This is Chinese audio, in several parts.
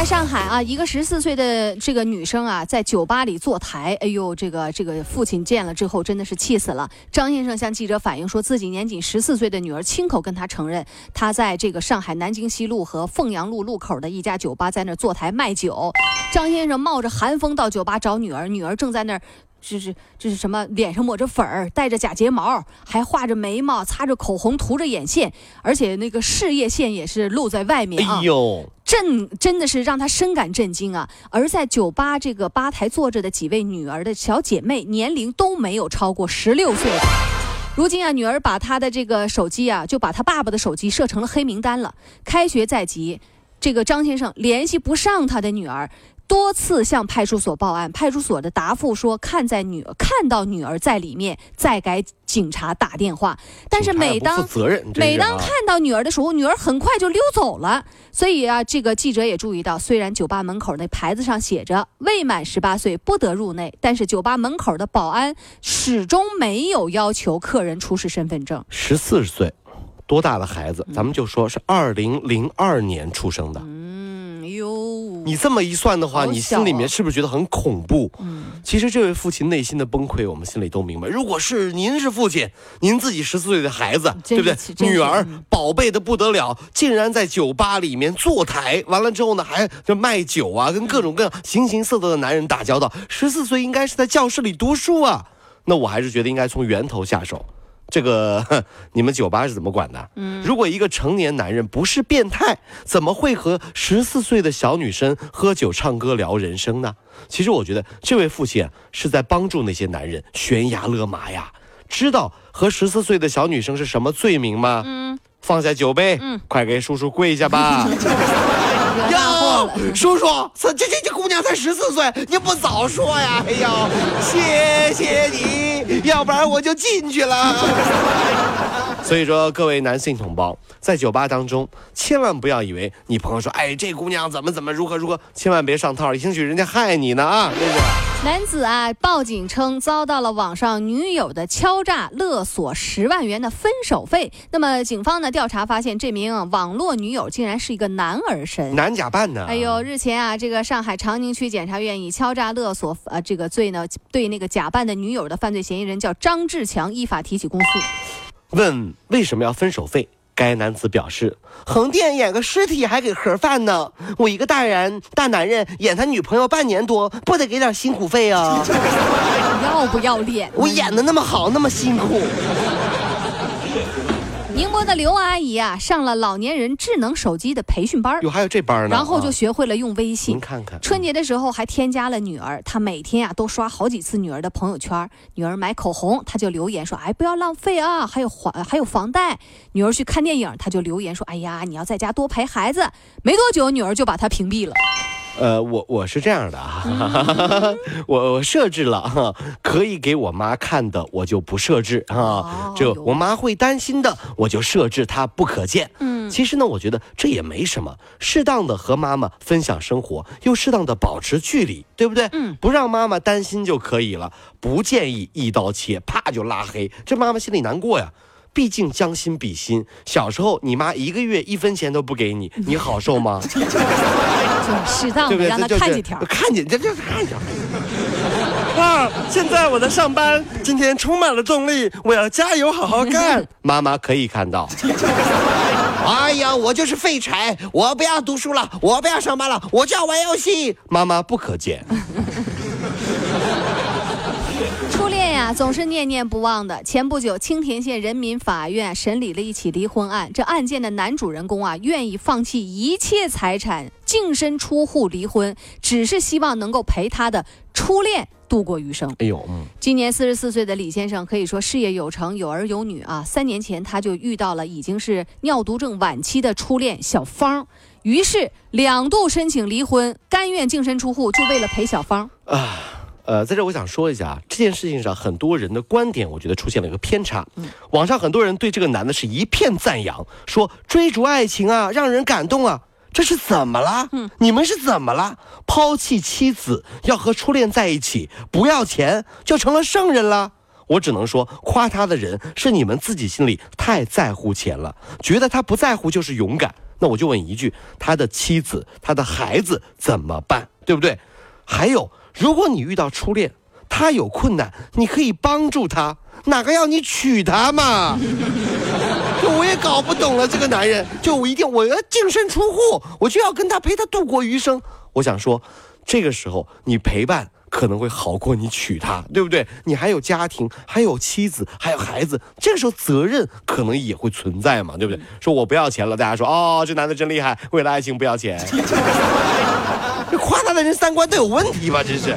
在上海啊，一个十四岁的这个女生啊，在酒吧里坐台，哎呦，这个这个父亲见了之后真的是气死了。张先生向记者反映说，自己年仅十四岁的女儿亲口跟他承认，他在这个上海南京西路和凤阳路路口的一家酒吧在那坐台卖酒。张先生冒着寒风到酒吧找女儿，女儿正在那儿。这是这是什么？脸上抹着粉儿，戴着假睫毛，还画着眉毛，擦着口红，涂着眼线，而且那个事业线也是露在外面啊！哎呦，震真的是让他深感震惊啊！而在酒吧这个吧台坐着的几位女儿的小姐妹，年龄都没有超过十六岁。如今啊，女儿把她的这个手机啊，就把她爸爸的手机设成了黑名单了。开学在即，这个张先生联系不上他的女儿。多次向派出所报案，派出所的答复说看在女看到女儿在里面，再给警察打电话。但是每当每当看到女儿的时候，女儿很快就溜走了。所以啊，这个记者也注意到，虽然酒吧门口那牌子上写着未满十八岁不得入内，但是酒吧门口的保安始终没有要求客人出示身份证。十四岁，多大的孩子？咱们就说是二零零二年出生的。嗯哟，你这么一算的话，你心里面是不是觉得很恐怖？嗯，其实这位父亲内心的崩溃，我们心里都明白。如果是您是父亲，您自己十四岁的孩子，对不对？女儿宝贝的不得了，竟然在酒吧里面坐台，完了之后呢，还就卖酒啊，跟各种各样形形色色的男人打交道。十四岁应该是在教室里读书啊，那我还是觉得应该从源头下手。这个 你们酒吧是怎么管的？嗯，如果一个成年男人不是变态，怎么会和十四岁的小女生喝酒、唱歌、聊人生呢？其实我觉得这位父亲是在帮助那些男人悬崖勒马呀。知道和十四岁的小女生是什么罪名吗？嗯，放下酒杯，嗯，快给叔叔跪下吧。叔叔，这这这姑娘才十四岁，你不早说呀？哎呦，谢谢你，要不然我就进去了。所以说，各位男性同胞，在酒吧当中，千万不要以为你朋友说，哎，这姑娘怎么怎么如何如何，千万别上套，兴许人家害你呢啊！那个男子啊，报警称遭到了网上女友的敲诈勒索十万元的分手费。那么警方呢调查发现，这名网络女友竟然是一个男儿身，男假扮的。哎呦，日前啊，这个上海长宁区检察院以敲诈勒索呃这个罪呢，对那个假扮的女友的犯罪嫌疑人叫张志强依法提起公诉。问为什么要分手费？该男子表示：横店演个尸体还给盒饭呢，我一个大人大男人演他女朋友半年多，不得给点辛苦费啊？要不要脸？我演的那么好，那么辛苦。宁波的刘阿姨啊，上了老年人智能手机的培训班哟，还有这班呢。然后就学会了用微信。您看看，春节的时候还添加了女儿，她每天啊都刷好几次女儿的朋友圈。女儿买口红，她就留言说：“哎，不要浪费啊，还有还还有房贷。”女儿去看电影，她就留言说：“哎呀，你要在家多陪孩子。”没多久，女儿就把她屏蔽了。呃，我我是这样的啊，我我设置了哈，可以给我妈看的我就不设置啊，就我妈会担心的我就设置她不可见。嗯，其实呢，我觉得这也没什么，适当的和妈妈分享生活，又适当的保持距离，对不对？嗯，不让妈妈担心就可以了，不建议一刀切，啪就拉黑，这妈妈心里难过呀。毕竟将心比心，小时候你妈一个月一分钱都不给你，你好受吗？适当的让他看几条，看见这这看见。啊！现在我在上班，今天充满了动力，我要加油好好干。妈妈可以看到。哎呀，我就是废柴，我不要读书了，我不要上班了，我就要玩游戏。妈妈不可见。总是念念不忘的。前不久，青田县人民法院审理了一起离婚案。这案件的男主人公啊，愿意放弃一切财产，净身出户离婚，只是希望能够陪他的初恋度过余生。哎呦，嗯。今年四十四岁的李先生可以说事业有成，有儿有女啊。三年前他就遇到了已经是尿毒症晚期的初恋小芳，于是两度申请离婚，甘愿净身出户，就为了陪小芳。啊。呃，在这我想说一下啊，这件事情上很多人的观点，我觉得出现了一个偏差。网上很多人对这个男的是一片赞扬，说追逐爱情啊，让人感动啊，这是怎么了？嗯，你们是怎么了？抛弃妻子要和初恋在一起，不要钱就成了圣人了？我只能说，夸他的人是你们自己心里太在乎钱了，觉得他不在乎就是勇敢。那我就问一句，他的妻子、他的孩子怎么办？对不对？还有。如果你遇到初恋，他有困难，你可以帮助他，哪个要你娶她嘛？就我也搞不懂了，这个男人，就我一定我要净身出户，我就要跟他陪他度过余生。我想说，这个时候你陪伴可能会好过你娶她，对不对？你还有家庭，还有妻子，还有孩子，这个时候责任可能也会存在嘛，对不对？说我不要钱了，大家说哦，这男的真厉害，为了爱情不要钱。这 夸他的人三观都有问题吧？真是！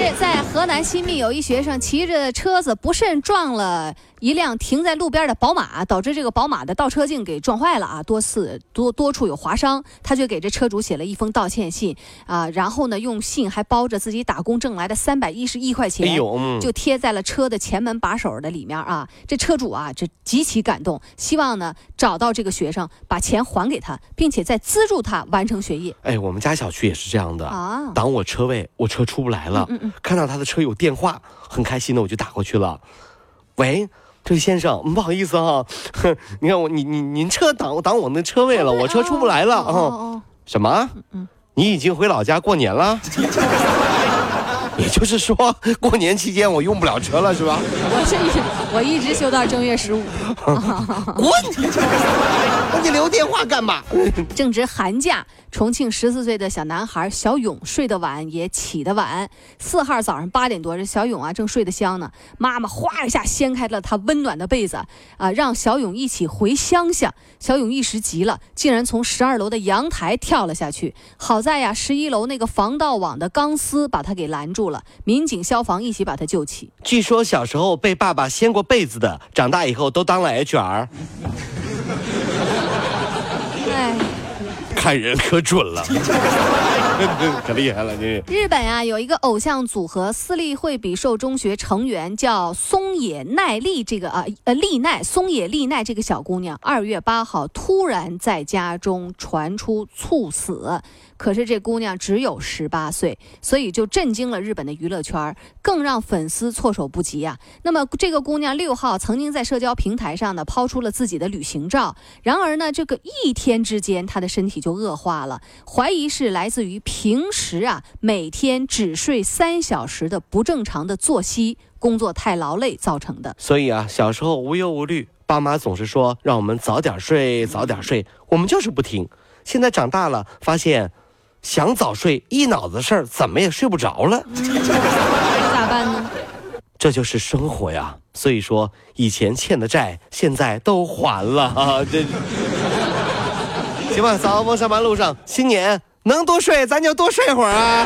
近，在河南新密，有一学生骑着车子不慎撞了。一辆停在路边的宝马，导致这个宝马的倒车镜给撞坏了啊，多次多多处有划伤。他就给这车主写了一封道歉信啊，然后呢，用信还包着自己打工挣来的三百一十一块钱，就贴在了车的前门把手的里面啊。这车主啊，这极其感动，希望呢找到这个学生，把钱还给他，并且再资助他完成学业。哎，我们家小区也是这样的啊，挡我车位，我车出不来了，看到他的车有电话，很开心的我就打过去了，喂。这位先生，不好意思哈，你看我，你你您车挡挡我那车位了，我车出不来了啊。什么？你已经回老家过年了？也就是说，过年期间我用不了车了，是吧？我这一我一直修到正月十五。滚！那你留电话干嘛？正值寒假。重庆十四岁的小男孩小勇睡得晚也起得晚。四号早上八点多，这小勇啊正睡得香呢，妈妈哗一下掀开了他温暖的被子，啊，让小勇一起回乡下。小勇一时急了，竟然从十二楼的阳台跳了下去。好在呀，十一楼那个防盗网的钢丝把他给拦住了。民警、消防一起把他救起。据说小时候被爸爸掀过被子的，长大以后都当了 HR。看人可准了，可厉害了！这日本啊，有一个偶像组合私立惠比寿中学成员叫松野奈丽，这个啊呃丽奈松野丽奈这个小姑娘，二月八号突然在家中传出猝死。可是这姑娘只有十八岁，所以就震惊了日本的娱乐圈，更让粉丝措手不及啊。那么这个姑娘六号曾经在社交平台上呢抛出了自己的旅行照，然而呢这个一天之间她的身体就恶化了，怀疑是来自于平时啊每天只睡三小时的不正常的作息，工作太劳累造成的。所以啊小时候无忧无虑，爸妈总是说让我们早点睡早点睡，我们就是不听。现在长大了发现。想早睡，一脑子事儿，怎么也睡不着了。咋办呢？这就是生活呀。所以说，以前欠的债，现在都还了啊。这，行吧，早上上班路上，新年能多睡，咱就多睡会儿啊。